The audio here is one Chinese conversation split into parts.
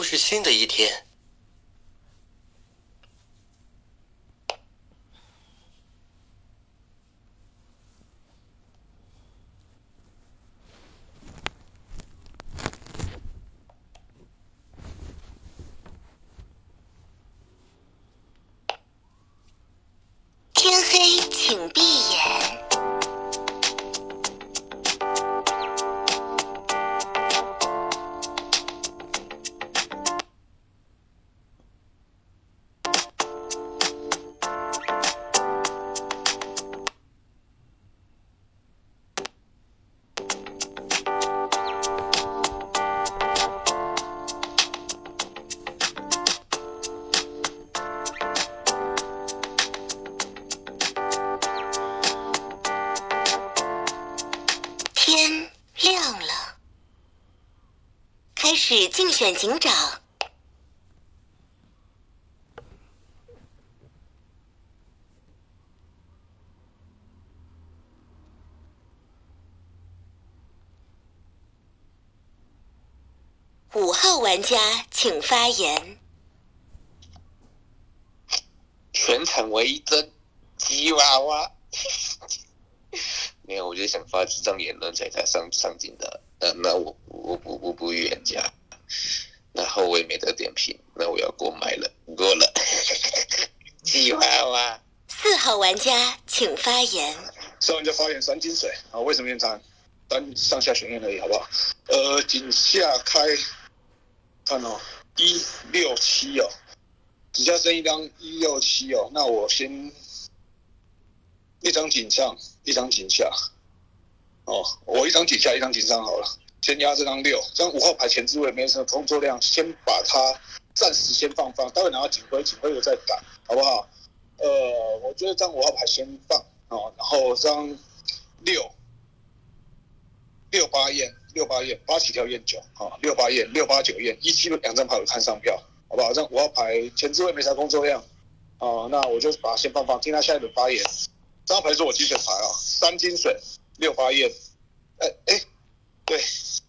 又是新的一天。五号玩家请发言。全场唯一真吉娃娃。没有，我就想发这张言论才才上上镜的。那那我我不我不预言家，然后我也没得点评，那我要过麦了，过了。吉娃娃。四号玩家请发言。四号玩家发言三金水啊？为什么延长？单上下选验而已，好不好？呃，井下开，看哦，一六七哦，底下剩一张一六七哦，那我先一张井上，一张井下。哦，我一张井下，一张井上好了。先压这张六，这张五号牌前置位没什么工作量，先把它暂时先放放，待会拿到警徽，警徽我再打，好不好？呃，我觉得这张五号牌先放哦，然后这张六六八验六八验八起跳验九，啊六八验六八九验一七两张牌我看上票，好不好？这张五号牌前置位没啥工作量，啊，那我就把它先放放，听他下一轮发言。这张牌是我金水牌啊，三金水六八验，哎哎，对，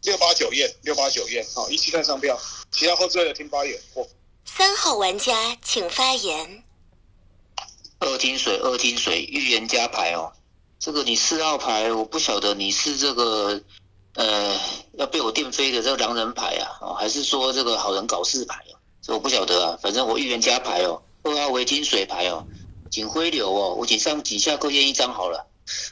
六八九验六八九验，好一七看上票，其他后置位的听发言。我三号玩家请发言。二金水，二金水，预言家牌哦。这个你四号牌，我不晓得你是这个呃要被我电飞的这个狼人牌啊，哦，还是说这个好人搞事牌啊？这我不晓得啊。反正我预言家牌哦，二号为金水牌哦，警徽流哦，我仅上几下各验一张好了。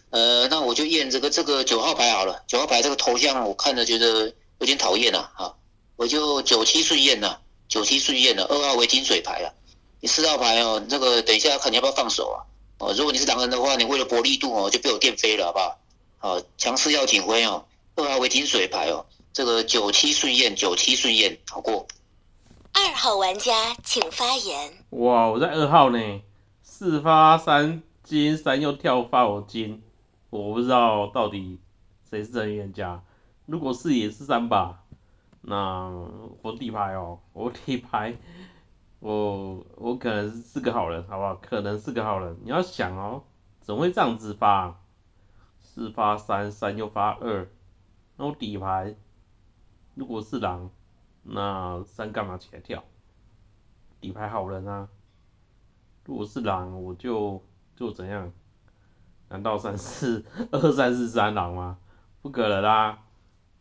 呃，那我就验这个这个九号牌好了。九号牌这个头像我看着觉得有点讨厌呐，啊，我就九七顺验呐，九七顺验了，二号为金水牌啊。你四号牌哦，这个等一下看你要不要放手啊？哦，如果你是狼人的话，你为了搏力度哦，就被我电飞了，好不好？好，强势要警徽哦，二号为金水牌哦，这个九七顺验，九七顺验，好过。二号玩家请发言。哇，我在二号呢，四发三金，三又跳发我金，我不知道到底谁是真预言家。如果是也是三把，那我底牌哦，我底牌。我我可能是个好人，好不好？可能是个好人。你要想哦，怎么会这样子发？四发三，三又发二，那我底牌如果是狼，那三干嘛起来跳？底牌好人啊。如果是狼，我就就怎样？难道三四二三四三狼吗？不可能啦，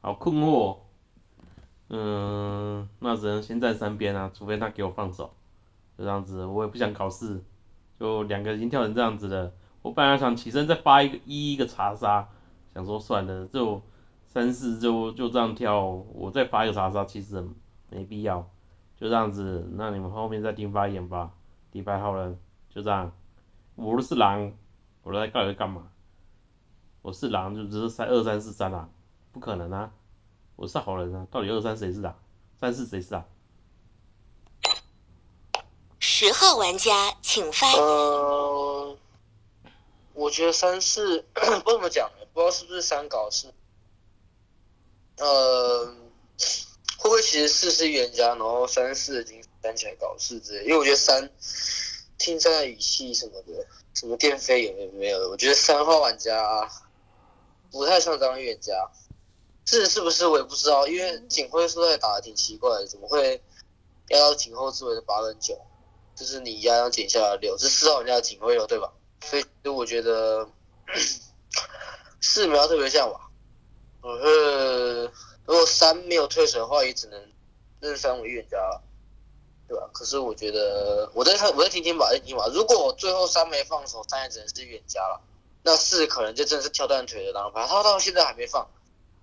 好困惑。嗯，那只能先站三边啊，除非他给我放手，就这样子，我也不想搞事，就两个已经跳成这样子了，我本来想起身再发一个一一个查杀，想说算了，就三四就就这样跳，我再发一个查杀其实没必要，就这样子，那你们后面再听发言吧，底牌好人，就这样，我是狼，我在到底干嘛？我是狼就只是三二三四三狼，不可能啊！我是好人啊，到底二三谁是狼，三四谁是狼？十号玩家请发言。呃，我觉得三四 不知道怎么讲，不知道是不是三搞事。呃，会不会其实四是预言家，然后三四已经站起来搞事之类？因为我觉得三听三的语气什么的，什么电飞有没有没有的？我觉得三号玩家不太像当预言家。是是不是我也不知道，因为警徽说在打的挺奇怪的，怎么会压到警后置位的八跟九，就是你压到警下的六，这四号玩家的警徽流对吧？所以就我觉得 四苗特别像吧。我是如果三没有退水的话，也只能认三为预言家了，对吧？可是我觉得我在看我在听听吧，在听吧。如果我最后三没放手，三也只能是预言家了。那四可能就真的是跳断腿的狼牌，他到现在还没放，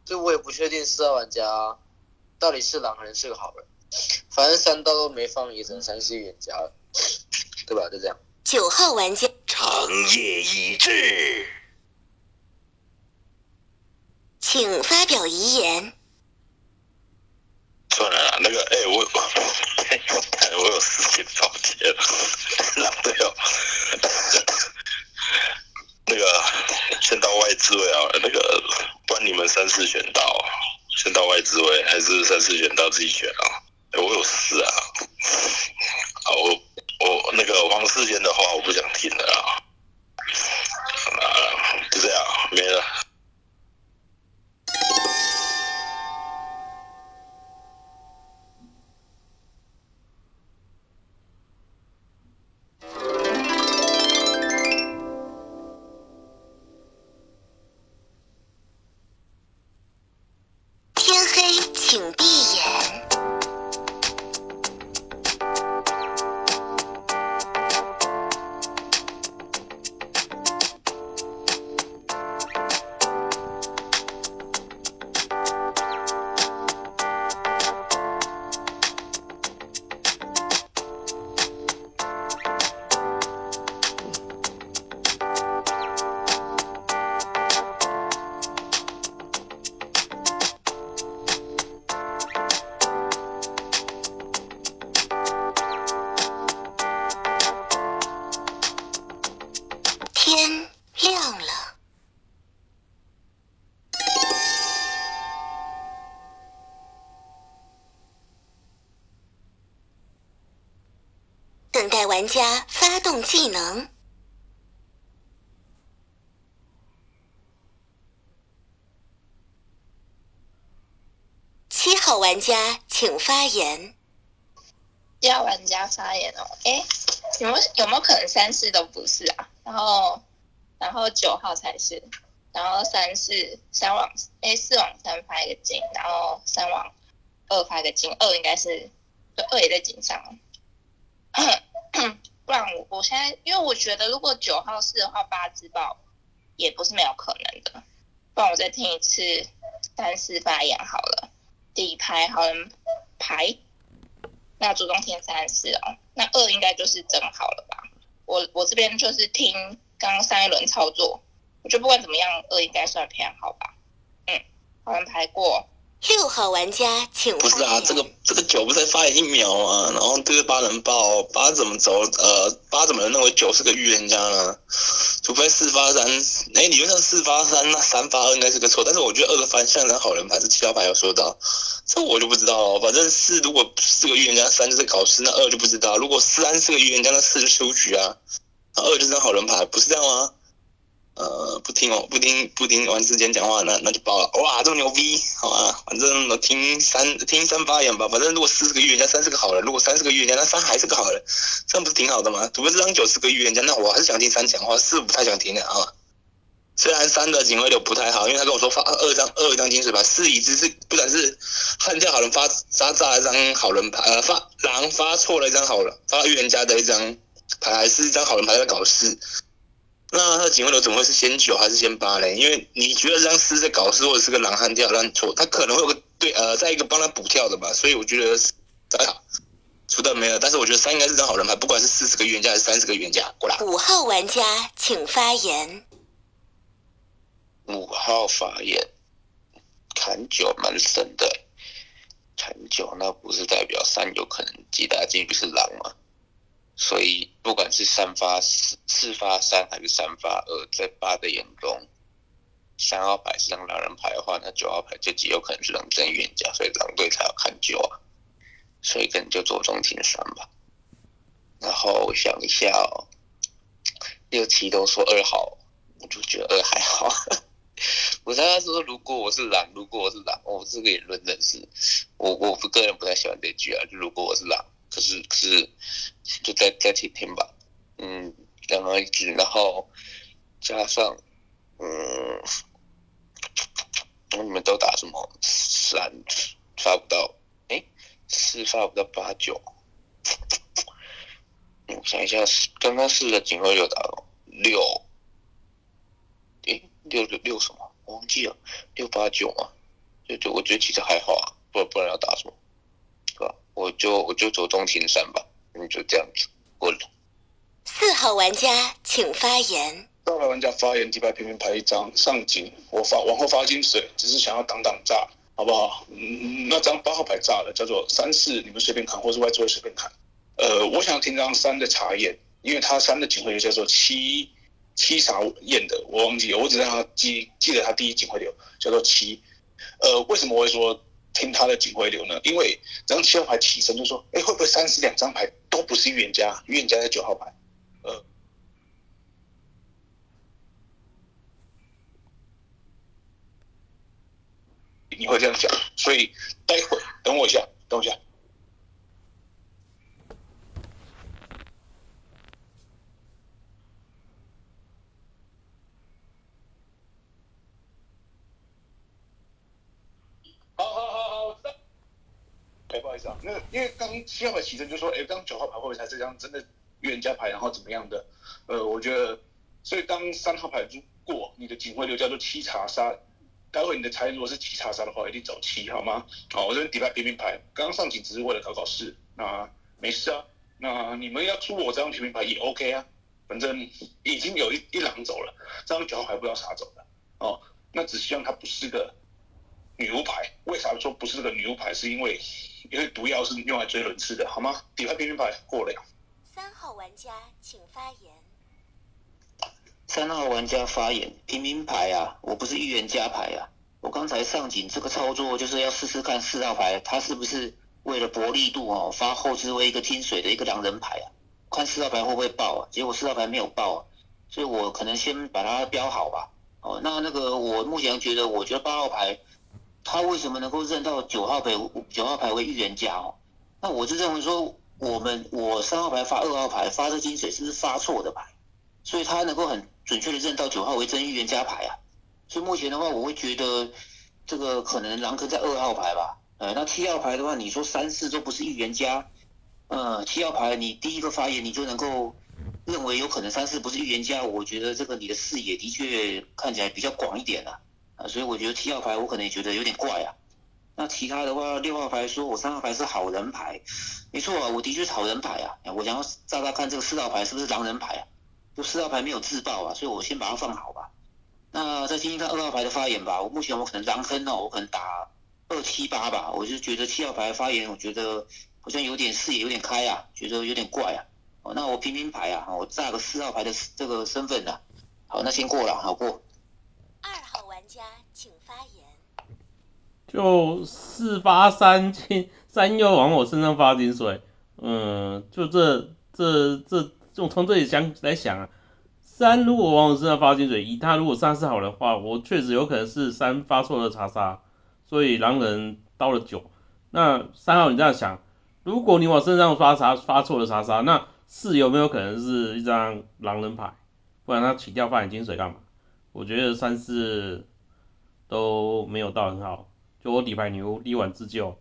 所以我也不确定四号玩家到底是狼还是个好人。反正三刀都没放，也只能三是预言家了，对吧？就这样。九号玩家长夜已至，请发表遗言。算了啦，那个，哎、我我 我有事情抱歉了，对哦，那个先到外置位啊，那个不然你们三四选到，先到外置位，还是三四选到自己选啊？家发动技能。七号玩家请发言。要玩家发言哦。哎，有没有有没有可能三四都不是啊？然后然后九号才是，然后三四三往哎四往三发一个金，然后三往二发一个金，二应该是二也在井上。不然我我现在因为我觉得如果九号是的话，八自爆也不是没有可能的。不然我再听一次三四发言好了。底牌好人牌，那主动填三四哦，那二应该就是整好了吧？我我这边就是听刚刚上一轮操作，我觉得不管怎么样，二应该算偏好吧。嗯，好像牌过，六号玩家请。不是啊，这个这个九不是发言一秒啊，然后对着八人爆，八怎么走？呃，八怎么能认为九是个预言家呢？除非四发三，哎，理论上四发三，那三发二应该是个错，但是我觉得二的方向张好人牌是七号牌有说到，这我就不知道了。反正四如果是个预言家，三就是搞事，那二就不知道。如果三是个预言家，那四就出局啊，那二就是张好人牌，不是这样吗？呃，不听哦，不听不听王之间讲话，那那就爆了。哇，这么牛逼，好吧，反正我听三听三发言吧。反正如果四是个预言家，三是个好人；如果三是个预言家，那三还是个好人，这样不是挺好的吗？除非这张九是个预言家，那我还是想听三讲话，四不太想听的啊。虽然三的警徽流不太好，因为他跟我说发二张二张金水牌，四已知是不然是悍跳好人发杀炸一张好人牌，呃发狼发错了一张好人发预言家的一张牌，还是一张好人牌在搞事。那他的警徽流怎么会是先九还是先八嘞？因为你觉得这张四在搞事，或者是个狼悍跳，那错，他可能会有个对呃，再一个帮他补跳的吧，所以我觉得三好，除的没有。但是我觉得三应该是张好人牌，不管是四十个预言家还是三十个预言家，过来。五号玩家请发言。五号发言，砍九蛮神的，砍九那不是代表三有可能极大几率是狼吗？所以不管是三发四四发三还是三发二，在八的眼中，三号牌是张狼人牌的话，那九号牌就极有可能是狼真预言家，所以狼队才要看九啊，所以可能就着重听三吧。然后我想一下哦，六七都说二好，我就觉得二还好。我刚刚说，如果我是狼，如果我是狼，我这个言论真是，我我不个人不太喜欢这句啊。就如果我是狼，可是可是就再再听听吧，嗯，两个一只，然后加上嗯，你们都打什么三发不到，哎，四发不到八九，我想一下，刚刚四个警徽六打了六，诶，六六六什么？我忘记了，六八九嘛，就就我觉得其实还好啊，不不然要打什么？我就我就走中庭山吧，你，就这样子过了。四号玩家请发言。四号玩家发言，底牌偏偏牌一张，上警，我发往后发金水，只是想要挡挡炸，好不好？嗯，那张八号牌炸了，叫做三四，你们随便看，或是外桌随便看。呃，我想要听张三的查验，因为他三的警徽流叫做七七啥验的，我忘记了，我只让他记记得他第一警徽流叫做七。呃，为什么我会说听他的警徽流呢？因为这张七号牌起身就说，哎，会不会三十两张牌都不是预言家？预言家在九号牌，呃，你会这样讲，所以待会等我一下，等我一下。好好好好，我知道。哎，不好意思啊，那因为刚七号牌起身就说，哎，刚九号牌会不会才是这张真的预言家牌，然后怎么样的？呃，我觉得，所以当三号牌如果你的警徽流叫做七查杀，待会你的财如果是七查杀的话，一定走七，好吗？好，我这边底牌平民牌，刚刚上警只是为了搞搞事，那没事啊。那你们要出我这张平民牌也 OK 啊，反正已经有一一狼走了，这张九号牌不知道啥走了哦。那只希望它不是个女巫牌，为啥说不是这个女巫牌？是因为因为毒药是用来追人吃的，好吗？底牌平民牌过了。三号玩家请发言。三号玩家发言，平民牌啊，我不是预言家牌啊。我刚才上警这个操作就是要试试看四号牌，他是不是为了薄力度哦，发后置位一个听水的一个狼人牌啊，看四号牌会不会爆啊？结果四号牌没有爆啊，所以我可能先把它标好吧。哦，那那个我目前觉得，我觉得八号牌他为什么能够认到九号牌九号牌为预言家哦？那我就认为说，我们我三号牌发二号牌发这金水是不是发错的牌？所以他能够很准确的认到九号为真预言家牌啊。所以目前的话，我会觉得这个可能狼坑在二号牌吧。呃，那七号牌的话，你说三四都不是预言家，呃，七号牌你第一个发言你就能够认为有可能三四不是预言家，我觉得这个你的视野的确看起来比较广一点啊。啊，所以我觉得七号牌我可能也觉得有点怪啊。那其他的话，六号牌说我三号牌是好人牌，没错啊，我的确是好人牌啊。我想要炸炸看这个四号牌是不是狼人牌啊？就四号牌没有自爆啊，所以我先把它放好吧。那再听听看二号牌的发言吧。我目前我可能狼坑哦，我可能打二七八吧。我就觉得七号牌发言，我觉得好像有点视野有点开啊，觉得有点怪啊。哦，那我平平牌啊，我炸个四号牌的这个身份的。好，那先过了，好过。二号玩家请发言。就四发三金三又往我身上发金水，嗯，就这这这就从这里想来想啊，三如果往我身上发金水，以他如果三是好的话，我确实有可能是三发错了查杀，所以狼人刀了九。那三号你这样想，如果你往身上发查发错了查杀，那四有没有可能是一张狼人牌？不然他起掉发点金水干嘛？我觉得三四都没有到很好。就我底牌女巫力挽自救，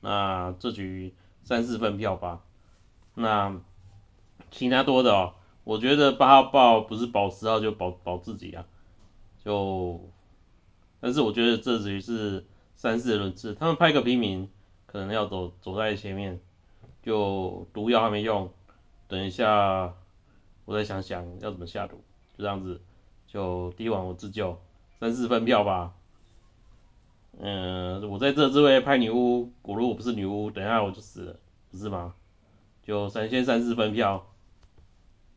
那这局三四分票吧。那其他多的哦，我觉得八号爆不是保十号就保保自己啊。就，但是我觉得这局是三四轮次，他们派个平民可能要走走在前面，就毒药还没用，等一下我再想想要怎么下毒，就这样子，就第一晚我自救三四分票吧。嗯，我在这这位拍女巫，我如果不是女巫，等下我就死了，不是吗？就三先三四分票，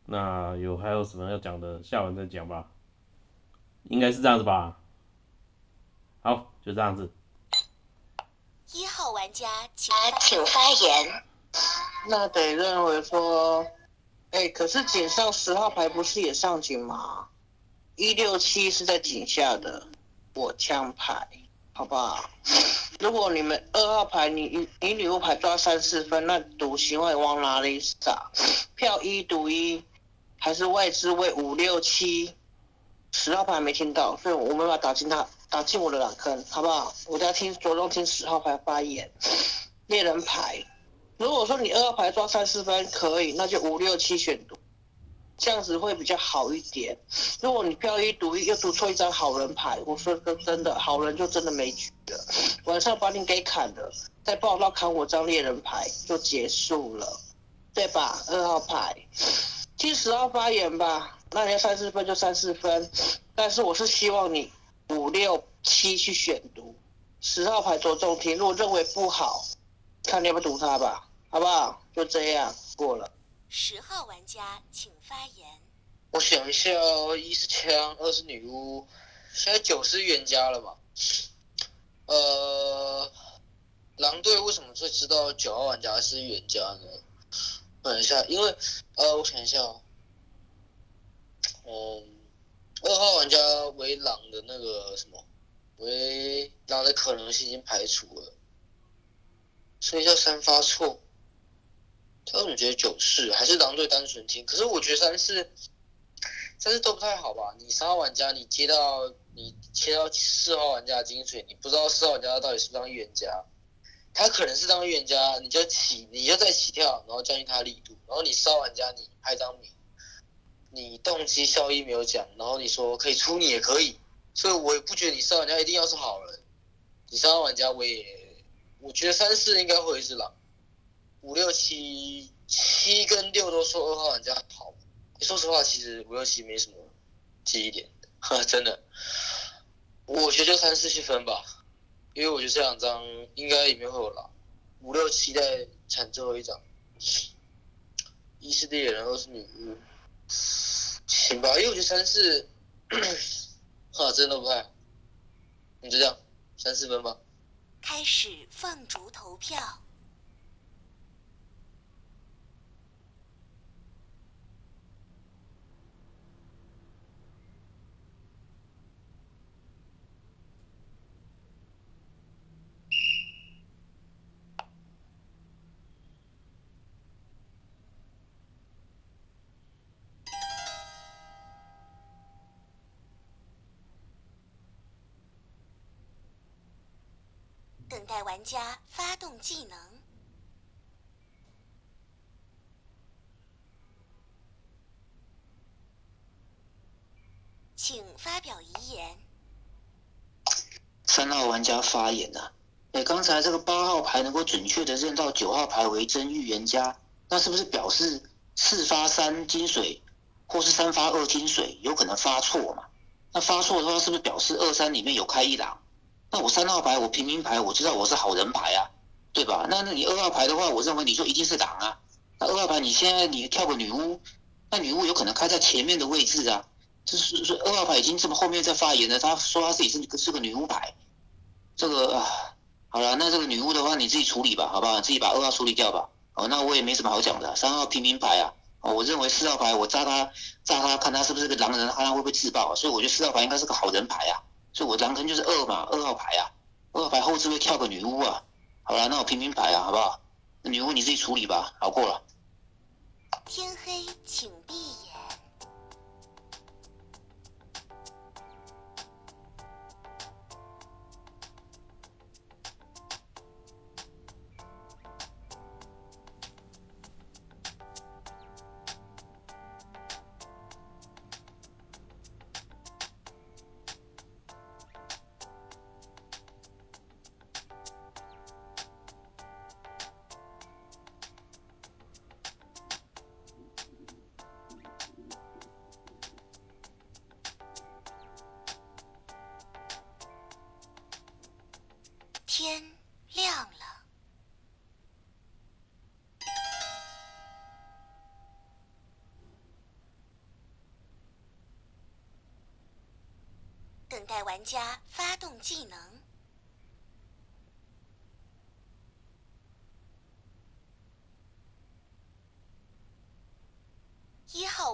那有还有什么要讲的，下完再讲吧，应该是这样子吧。好，就这样子。一号玩家请请发言。那得认为说，哎，可是井上十号牌不是也上井吗？一六七是在井下的火枪牌。好不好？如果你们二号牌你你女巫牌抓三四分，那赌行为往哪里撒？票一赌一，还是外资位五六七？十号牌没听到，所以我没办法打进他打进我的两坑，好不好？我在听着重听十号牌发言。猎人牌，如果说你二号牌抓三四分可以，那就五六七选赌，这样子会比较好一点。如果你票一赌一又赌错一张好人牌，我说真真的，好人就真的没局了。晚上把你给砍了，再报到砍我张猎人牌就结束了，对吧？二号牌，听十号发言吧。那你要三四分就三四分，但是我是希望你五六七去选读，十号牌着重听，如果认为不好，看你要不要读他吧，好不好？就这样过了。十号玩家请发言。我想一下哦，一是枪，二是女巫，现在九是预言家了嘛？呃，狼队为什么会知道九号玩家是预言家呢？等一下，因为呃，我想一下哦。嗯，二号玩家为狼的那个什么，为狼的可能性已经排除了，所以叫三发错。他怎么觉得九是还是狼队单纯听？可是我觉得三四三四都不太好吧？你三号玩家你接到你切到四号玩家的金水，你不知道四号玩家到底是不是当预言家，他可能是当预言家，你就起你就再起跳，然后降低他力度，然后你四号玩家你拍张米。你动机效益没有讲，然后你说可以出你也可以，所以我也不觉得你三玩家一定要是好人。你三号玩家我也，我觉得三四应该会是狼，五六七七跟六都说二号玩家好。说实话，其实五六七没什么记忆点，真的。我觉得就三四去分吧，因为我觉得这两张应该里面会有狼，五六七在产最后一张，一是猎人，二是女巫。行吧，因为我觉得三四，哈，真的不太，你就这样，三四分吧。开始放逐投票，等待玩家发动技能，请发表遗言。三号玩家发言啊，哎，刚才这个八号牌能够准确的认到九号牌为真预言家，那是不是表示四发三金水，或是三发二金水有可能发错嘛？那发错的话，是不是表示二三里面有开一狼？那我三号牌，我平民牌，我知道我是好人牌啊，对吧？那那你二号牌的话，我认为你就一定是狼啊。那二号牌你现在你跳个女巫，那女巫有可能开在前面的位置啊。这是是二号牌已经这么后面在发言了，他说他自己是是个女巫牌。这个啊，好了，那这个女巫的话你自己处理吧，好不好？自己把二号处理掉吧。哦，那我也没什么好讲的。三号平民牌啊，哦，我认为四号牌我炸他炸他，看他是不是个狼人，看他会不会自爆。所以我觉得四号牌应该是个好人牌啊。就我狼坑就是二嘛，二号牌啊，二号牌后置会跳个女巫啊，好了，那我平平牌啊，好不好？女巫你自己处理吧，好过了。天黑，请闭眼。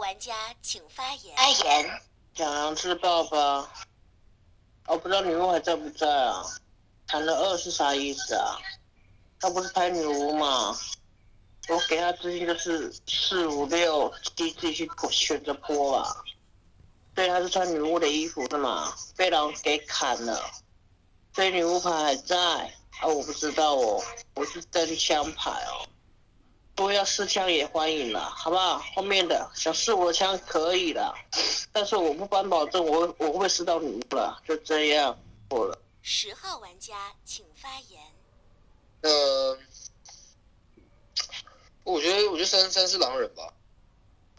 玩家请发言。发言，讲狼自爆吧。我不知道女巫还在不在啊？砍了二是啥意思啊？他不是拍女巫吗？我给他资金就是四五六七自己去选择播吧。对，他是穿女巫的衣服的嘛，被狼给砍了，所以女巫牌还在啊，我不知道哦，我是真枪牌哦。不要试枪也欢迎了，好不好？后面的想试我的枪可以的，但是我不敢保证我我会不会试到女巫了，就这样过了。十号玩家请发言。呃，我觉得我觉得三三是狼人吧，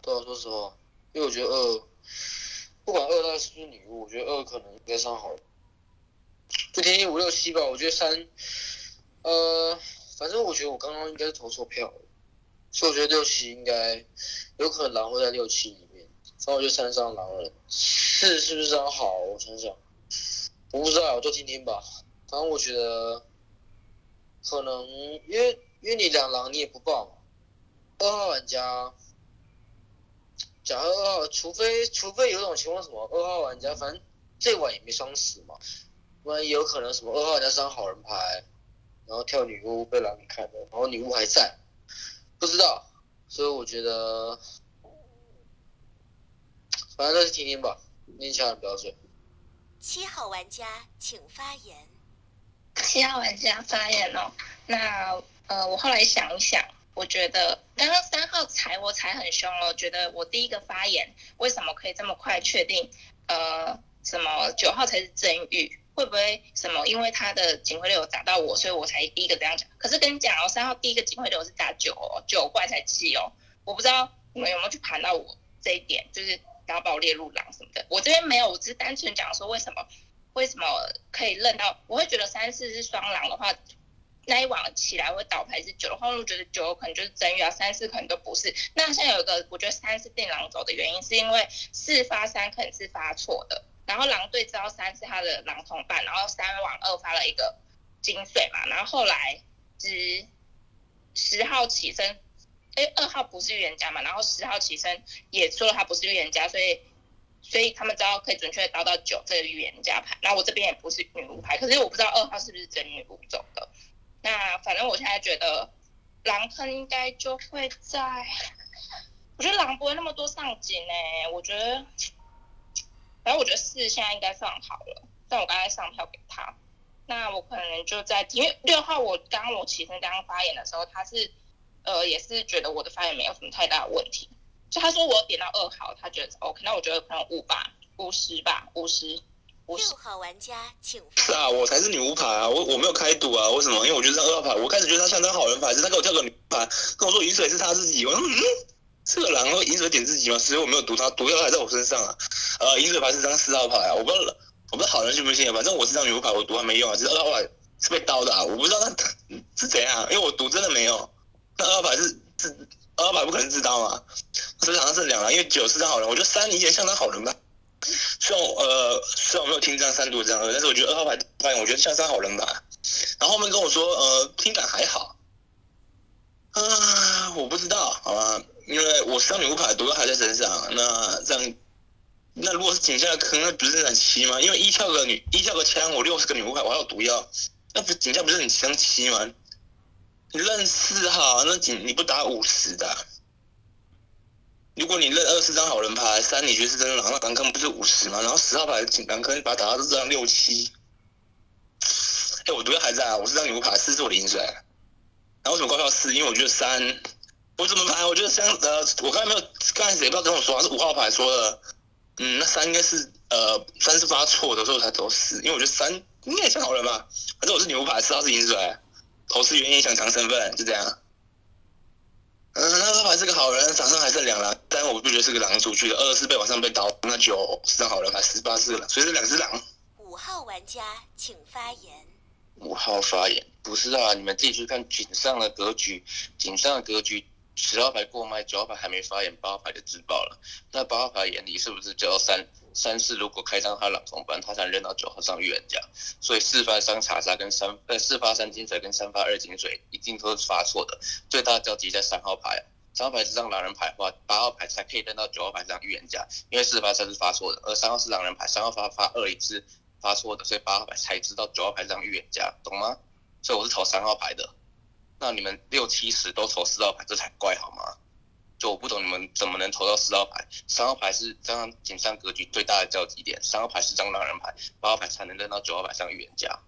对啊，说实话，因为我觉得二不管二代是不是女巫，我觉得二可能应该上好了。就天天五六七吧，我觉得三，呃，反正我觉得我刚刚应该是投错票了，所以我觉得六七应该有可能狼会在六七里面，反正我就三上狼人，四是不是张好？我想想，我不知道，我就听听吧。反正我觉得可能因为因为你两狼你也不报嘛，二号玩家，假如二号，除非除非有种情况什么？二号玩家，反正这晚也没双死嘛，不然也有可能什么？二号玩家上好人牌，然后跳女巫被狼给看了，然后女巫还在，不知道，所以我觉得，反正就是听听吧，念千万不要睡。七号玩家请发言。七号玩家发言哦。那呃，我后来想一想，我觉得刚刚三号踩我踩很凶了，我觉得我第一个发言为什么可以这么快确定？呃，什么九号才是真玉？会不会什么？因为他的警徽流打到我，所以我才第一个这样讲。可是跟你讲哦，三号第一个警徽流是打九哦，九怪才七哦。我不知道你们有没有去盘到我这一点，就是然后把我列入狼什么的。我这边没有，我只是单纯讲说为什么为什么可以认到，我会觉得三四是双狼的话，那一晚起来会倒牌是九的话，我觉得九可能就是真玉啊，三四可能都不是。那现在有一个，我觉得三是定狼走的原因，是因为四发三可能是发错的，然后狼队知道三是他的狼同伴，然后三往二发了一个金水嘛，然后后来十十号起身，哎，二号不是预言家嘛，然后十号起身也说了他不是预言家，所以所以他们知道可以准确的刀到九这个预言家牌。然后我这边也不是女巫牌，可是我不知道二号是不是真女巫走的。那反正我现在觉得狼坑应该就会在，我觉得狼不会那么多上警哎、我觉得，反正我觉得四现在应该上好了，但我刚才上票给他，那我可能就在，因为六号我刚我起身刚刚发言的时候，他是呃也是觉得我的发言没有什么太大的问题，就他说我点到二号，他觉得是 OK，那我觉得可能五吧，五十吧，五十，五十六。号玩家请是啊，我才是女巫牌啊，我我没有开赌啊，为什么？因为我觉得这二号牌，我开始觉得他像张好人牌，是他给我跳个女巫牌，跟我说雨水是他自己，我说嗯，这个狼会饮水点自己吗？所以我没有毒他，毒药还在我身上啊。呃，饮水牌是张四号牌啊，我不知道我不知道好人信不信，反正我是张女巫牌，我毒还没用啊，只是二号牌是被刀的啊，我不知道他是怎样，因为我毒真的没有，那二号牌是自二号牌不可能自刀嘛，所以好像是两狼，因为九是张好人，我觉得三以前像张好人吧。虽然我呃虽然我没有听这张三毒这样，但是我觉得二号牌发言我觉得像张好人吧。然后后面跟我说呃听感还好，啊我不知道好吧，因为我三女巫牌毒药还在身上，那这样那如果是井下的坑，那不是很七吗？因为一跳个女一跳个枪，我六十个女巫牌，我还有毒药，那不井下不是很相七吗？你认四号，那井你不打五十的、如果你认二四张好人牌，三你觉得是真狼，那狼坑不是五十吗？然后十号牌的狼坑你把它打到这样六七，哎、我毒药还在啊，我是张女巫牌，四是我的饮水，然后为什么高票四？因为我觉得三，我怎么排？我觉得三呃，我刚才没有，刚才谁不知道跟我说，是五号牌说的，嗯，那三应该是呃三是发错的，所以我才投四，因为我觉得三应该也像好人吧，反正我是女巫牌，四号是饮水，投四原因想强身份，就这样。嗯，那二牌是个好人，场上还剩两狼，但我不觉得是个狼出去的。二是被晚上被刀，那九是张好人牌，十八是个狼，所以是两只狼。五号玩家请发言。五号发言，不是啊，你们自己去看井上的格局，井上的格局，十号牌过麦，九号牌还没发言，八号牌就自爆了。那八号牌眼里是不是只有三三四？如果开张他狼同班，他才能认到九号上预言家。所以四发三查杀跟三呃四发三金水跟三发二金水一定都是发错的，最大交集在三号牌。三号牌是张狼人牌的话，八号牌才可以认到九号牌这张预言家，因为四发三是发错的，而三号是狼人牌，三号发发二一是发错的，所以八号牌才知道九号牌这张预言家，懂吗？所以我是投三号牌的。那你们六七十都投四号牌，这才怪好吗？就我不懂你们怎么能投到四号牌？三号牌是这张锦上格局最大的交集点，三号牌是张狼人牌，八号牌才能认到九号牌上预言家。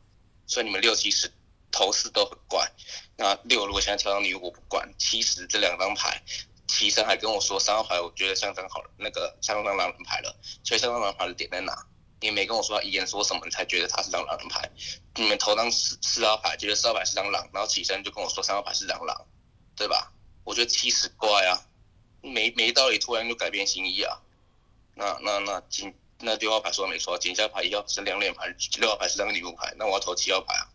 所以你们六七十投四都很怪。那六如果现在挑到女，我不管。七十这两张牌，齐生还跟我说三号牌，我觉得像张好那个像张狼人牌了。所以三张狼人牌的点在哪？你没跟我说遗言说什么，你才觉得他是张狼人牌。你们投张四四号牌，觉得四号牌是张狼，然后起身就跟我说三号牌是张狼，对吧？我觉得七十怪啊，没没道理突然就改变心意啊。那那那锦那六号牌说没错，锦下牌一号是两脸牌，六号牌是张女巫牌，那我要投七号牌啊，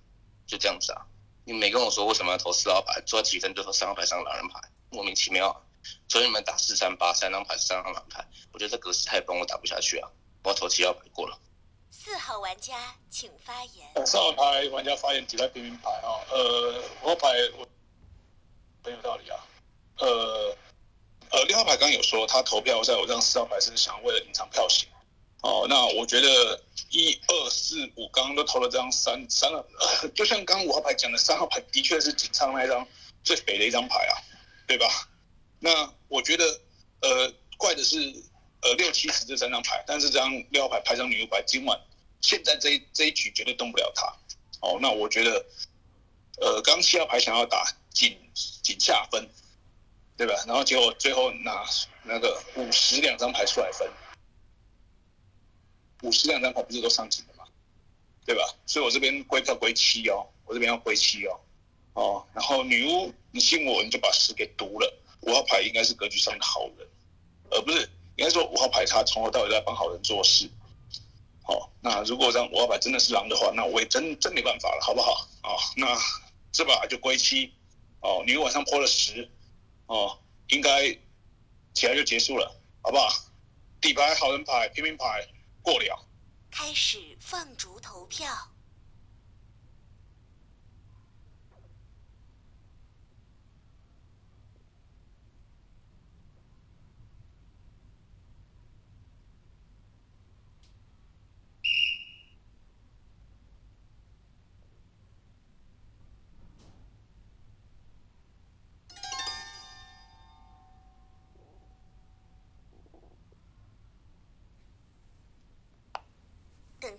就这样子啊。你没跟我说为什么要投四号牌，说起身就说三号牌是张狼人牌，莫名其妙啊。所以你们打四三八三张牌是三张狼牌，我觉得这格式太崩，我打不下去啊。我要投七号牌过了。四号玩家请发言。四号牌玩家发言几张平民牌啊？呃，五号牌我很有道理啊。呃呃，六号牌刚刚有说他投票在我这张四号牌是想为了隐藏票型。哦，那我觉得一二四五刚刚都投了这张三三了，就像刚刚五号牌讲的，三号牌的确是锦上那一张最肥的一张牌啊，对吧？那我觉得呃怪的是呃六七十这三张牌，但是这张六号牌拍张女巫牌，今晚现在这一这一局绝对动不了他。哦，那我觉得呃刚七号牌想要打锦锦下分，对吧？然后结果最后拿那个五十两张牌出来分。五十两张牌不是都上紧了吗？对吧？所以我这边归票归七哦，我这边要归七哦，哦，然后女巫，你信我，你就把十给读了。五号牌应该是格局上的好人，而不是应该说五号牌他从头到尾在帮好人做事。好，那如果让五号牌真的是狼的话，那我也真真没办法了，好不好？哦，那这把就归七。哦，你晚上泼了十，哦，应该起来就结束了，好不好？底牌好人牌，平民牌。过了，开始放逐投票。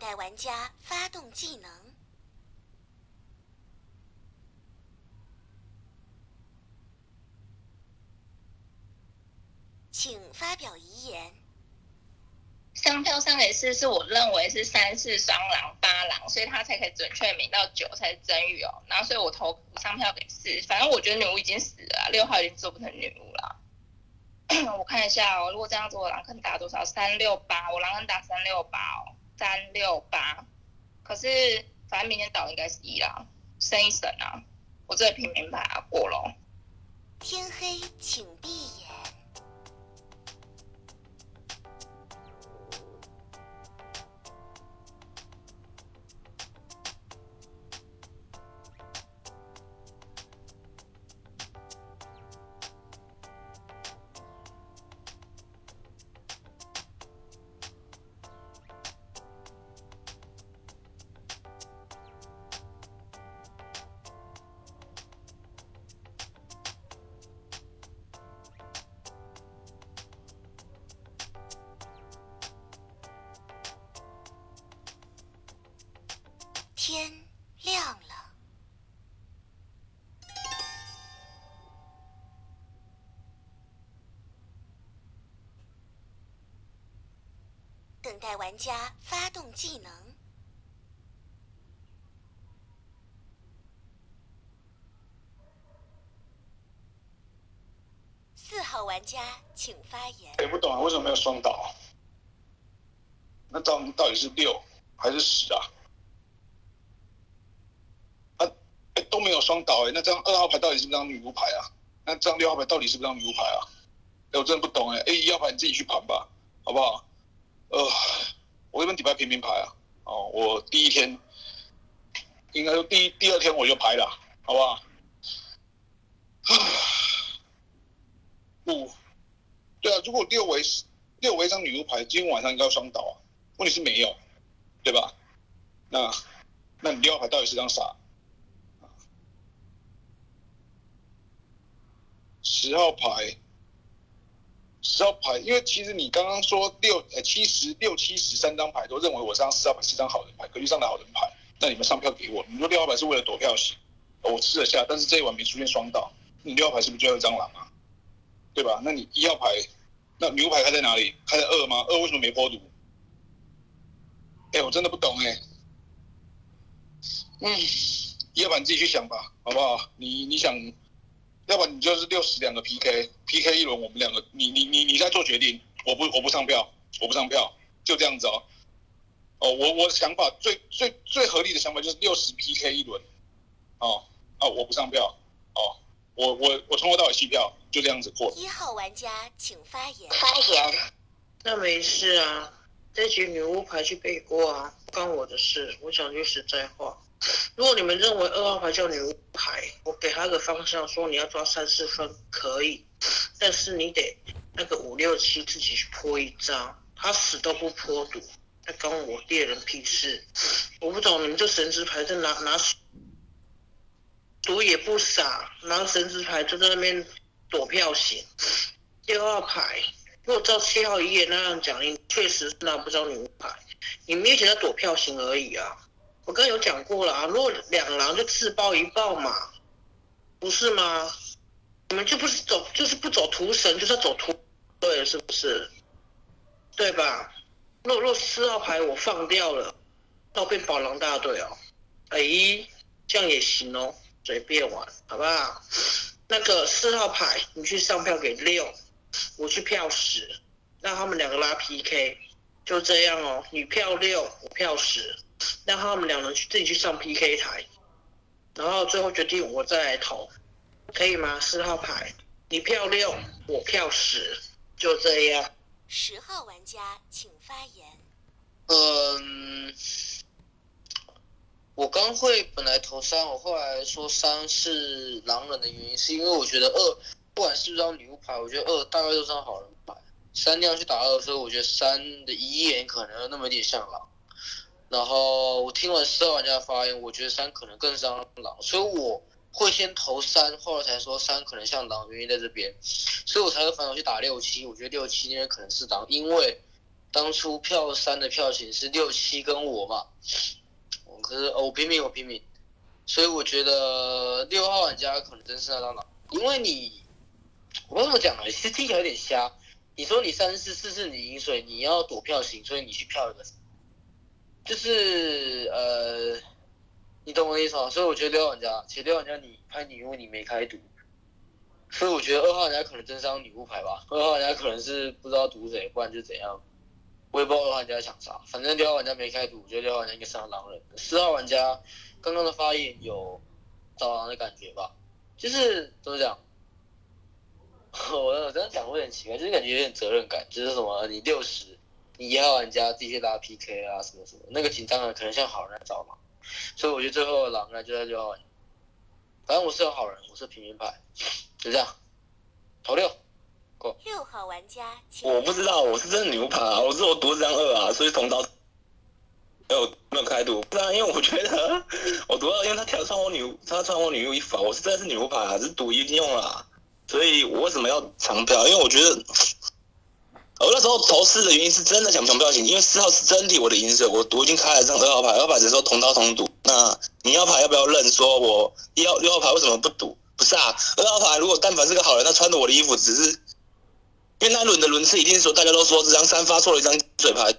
待玩家发动技能，请发表遗言。上票上给四是我认为是三四双狼八狼，所以他才可以准确抿到九才是真玉哦。然后所以我投上票给四，反正我觉得女巫已经死了，六号已经做不成女巫了。我看一下哦，如果这样子我狼坑打多少？三六八，我狼坑打三六八哦。三六八，可是反正明天倒应该是一啦，升一省啊，我这里平民牌过了。天黑，请闭眼。玩家发动技能。四号玩家请发言。也不懂啊，为什么没有双倒？那张到底是六还是十啊？啊都没有双倒哎，那张二号牌到底是不是张女巫牌啊？那张六号牌到底是不是张女巫牌啊？哎，我真的不懂哎。A 一号牌你自己去盘吧，好不好？呃，我这边底牌平民牌啊。哦，我第一天应该说第第二天我就排了，好不好？五，对啊，如果六为六为一张女巫牌，今天晚上应该要双倒啊。问题是没有，对吧？那那你六号牌到底是张啥？十号牌，十号牌，因为其实你刚刚说六呃七十六七十三张牌都认为我这张十号牌是张好人牌，格局上的好人牌，那你们上票给我，你说六号牌是为了躲票型，我吃得下，但是这一晚没出现双倒，你六号牌是不是最后一张狼啊？对吧？那你一号牌，那牛牌开在哪里？开在二吗？二为什么没破毒？哎、我真的不懂哎、嗯，要不然你自己去想吧，好不好？你你想，要不然你就是六十两个 PK，PK 一轮我们两个，你你你你在做决定，我不我不上票，我不上票，就这样子哦。哦，我我的想法最最最合理的想法就是六十 PK 一轮，哦哦，我不上票，哦，我我我从头到尾弃票，就这样子过。一号玩家请发言。发言。那没事啊，这局女巫牌去背锅啊，不关我的事。我讲句实在话，如果你们认为二号牌叫女巫牌，我给他个方向，说你要抓三四分可以，但是你得那个五六七自己去泼一张，他死都不泼毒，那关我猎人屁事。我不懂你们这神之牌在拿拿毒也不傻，拿神之牌就在那边躲票型。六号牌，如果照七号一页那样讲，你确实是拿不着女巫牌，你明显在躲票型而已啊。我刚有讲过了啊，如果两狼就自爆一爆嘛，不是吗？你们就不是走，就是不走图神，就是要走图对，是不是？对吧？若若四号牌我放掉了，那我变宝狼大队哦。哎，这样也行哦，随便玩，好不好？那个四号牌你去上票给六，我去票十，让他们两个拉 PK，就这样哦。你票六，我票十，让他们两人去自己去上 PK 台，然后最后决定我再来投，可以吗？四号牌，你票六，我票十，就这样。十号玩家请发言。嗯，我刚会本来投三，我后来说三是狼人的原因，是因为我觉得二不管是不是张女巫牌，我觉得二大概就是张好人牌。三那样去打二的时候，我觉得三的一眼可能有那么一点像狼。然后我听完四号玩家的发言，我觉得三可能更像狼，所以我会先投三，后来才说三可能像狼，原因在这边，所以我才会反手去打六七。我觉得六七那边可能是狼，因为当初票三的票型是六七跟我嘛，我可是、我平民我平民，所以我觉得六号玩家可能真是那张狼，因为你我怎么讲啊，其实听起来有点瞎。你说你三四四是你赢水，你要躲票型，所以你去票一个，就是呃，你懂我的意思吗？所以我觉得六号玩家，其实六号玩家你拍女巫你没开毒，所以我觉得二号玩家可能真是张女巫牌吧，二号玩家可能是不知道毒谁，不然就怎样。我也不知道二号玩家想啥，反正六号玩家没开毒，我觉得六号玩家应该是张狼人。四号玩家刚刚的发言有找狼的感觉吧，就是怎么讲？我我这样讲会有点奇怪，就是感觉有点责任感，就是什么你六十，一号玩家自己去拉 PK 啊，什么什么，那个紧张感可能像好人来找嘛，所以我觉得最后的狼呢就在六号玩家。反正我是个好人，我是平民派，就这样，投六。六号玩家请我不知道，我是真的牛排啊，我是我读这张二啊，所以从刀没有没有开赌，不然因为我觉得我读到，因为他跳穿我女，他穿我女巫衣服啊，我是真的是牛排啊，只是赌已经用了啊、所以我为什么要长票？因为我觉得我那时候投四的原因是真的想抢票型，因为四号是真替我的银水，我赌已经开了张二号牌，二号牌只是说同刀同赌，那你要牌要不要认？说我一号六号牌为什么不赌？不是啊，二号牌如果但凡是个好人，他穿着我的衣服，只是因为那轮的轮次一定是说大家都说这张三发错了一张水牌，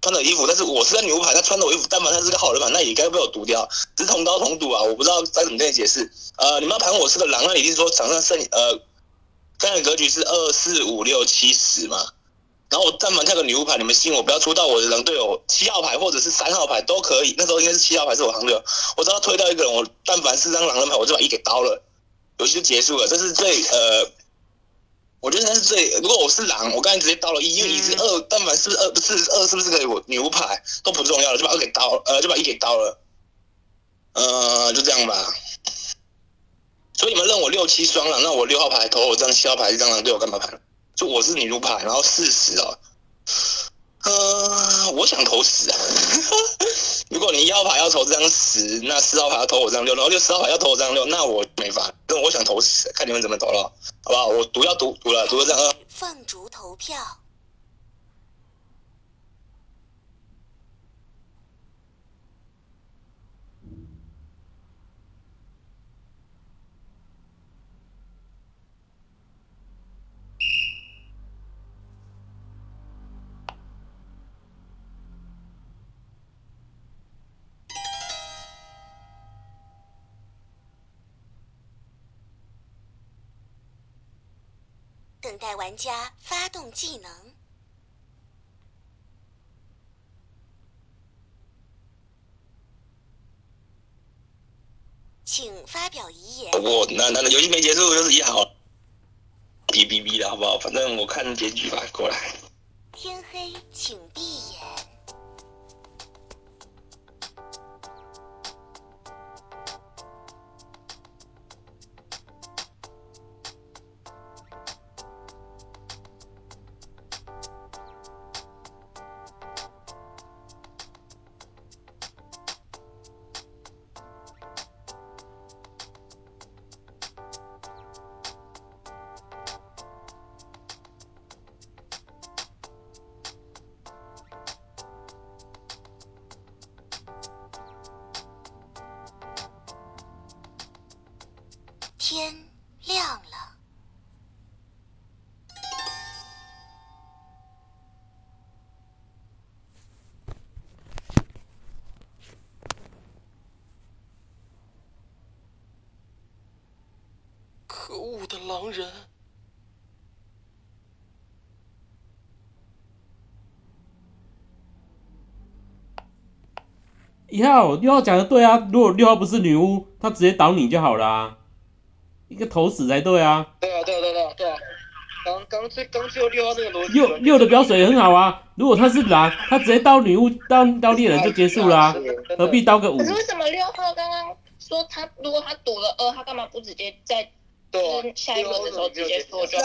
穿的衣服，但是我是在牛牌，他穿的我衣服，但凡他是个好人牌，那也该被我毒掉，只是同刀同赌啊，我不知道该怎么跟你解释。呃，你们要盘我是个狼，那一定说场上剩呃，现在的格局是二四五六七十嘛，然后我但凡跳个女巫牌，你们信我不要出到我的狼队友七号牌或者是三号牌都可以，那时候应该是七号牌是我狼队友，我只要推到一个人，我但凡是张狼人牌，我就把一给刀了，游戏就结束了，这是最呃。我觉得那是最，如果我是狼，我刚才直接刀了一，因为你是二，但凡是不是二，不是二是不是个我牛牌都不重要了，就把二给刀，呃，就把一给刀了，呃，就这样吧。所以你们认我六七双狼，那我六号牌投我这张七号牌这张狼对我干嘛盘？就我是女巫牌，然后四十哦，呃，我想投十啊，如果你一号牌要投这张十，那四号牌要投我这张六，然后六十号牌要投我这张六，那我没法，那我想投十，看你们怎么投了，好不好？我赌要赌赌了，赌了这样二。放逐投票。等待玩家发动技能。请发表遗言。我那那那游戏没结束就是也好，哔哔哔的好不好？反正我看结局吧，过来。天黑，请闭眼。狼人！一号六号讲的对啊，如果六号不是女巫，他直接倒你就好了啊，一个头死才对啊。对啊，对啊，对啊，对啊。刚刚最刚最后六号那个逻辑，六六的标水也很好啊，如果他是狼，他直接刀女巫刀刀猎人就结束啦、何必刀个五可？是为什么六号刚刚说他如果他赌了二，他干嘛不直接在对啊就是下一轮的时候直接说就好？